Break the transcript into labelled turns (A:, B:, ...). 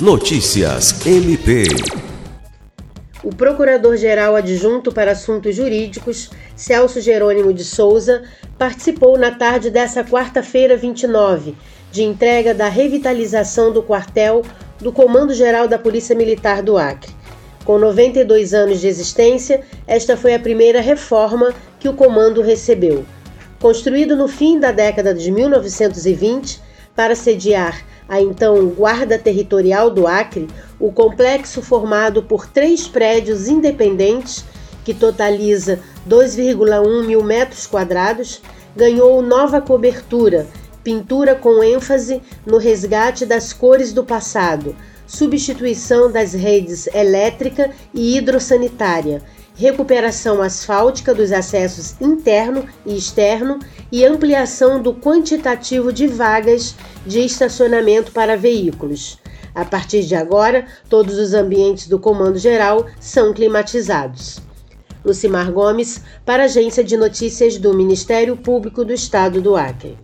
A: Notícias MP.
B: O Procurador-Geral Adjunto para Assuntos Jurídicos, Celso Jerônimo de Souza, participou na tarde dessa quarta-feira 29 de entrega da revitalização do quartel do Comando Geral da Polícia Militar do Acre. Com 92 anos de existência, esta foi a primeira reforma que o comando recebeu. Construído no fim da década de 1920 para sediar a então Guarda Territorial do Acre, o complexo formado por três prédios independentes, que totaliza 2,1 mil metros quadrados, ganhou nova cobertura, pintura com ênfase no resgate das cores do passado, substituição das redes elétrica e hidrossanitária, recuperação asfáltica dos acessos interno e externo e ampliação do quantitativo de vagas de estacionamento para veículos. A partir de agora, todos os ambientes do Comando Geral são climatizados. Lucimar Gomes, para a Agência de Notícias do Ministério Público do Estado do Acre.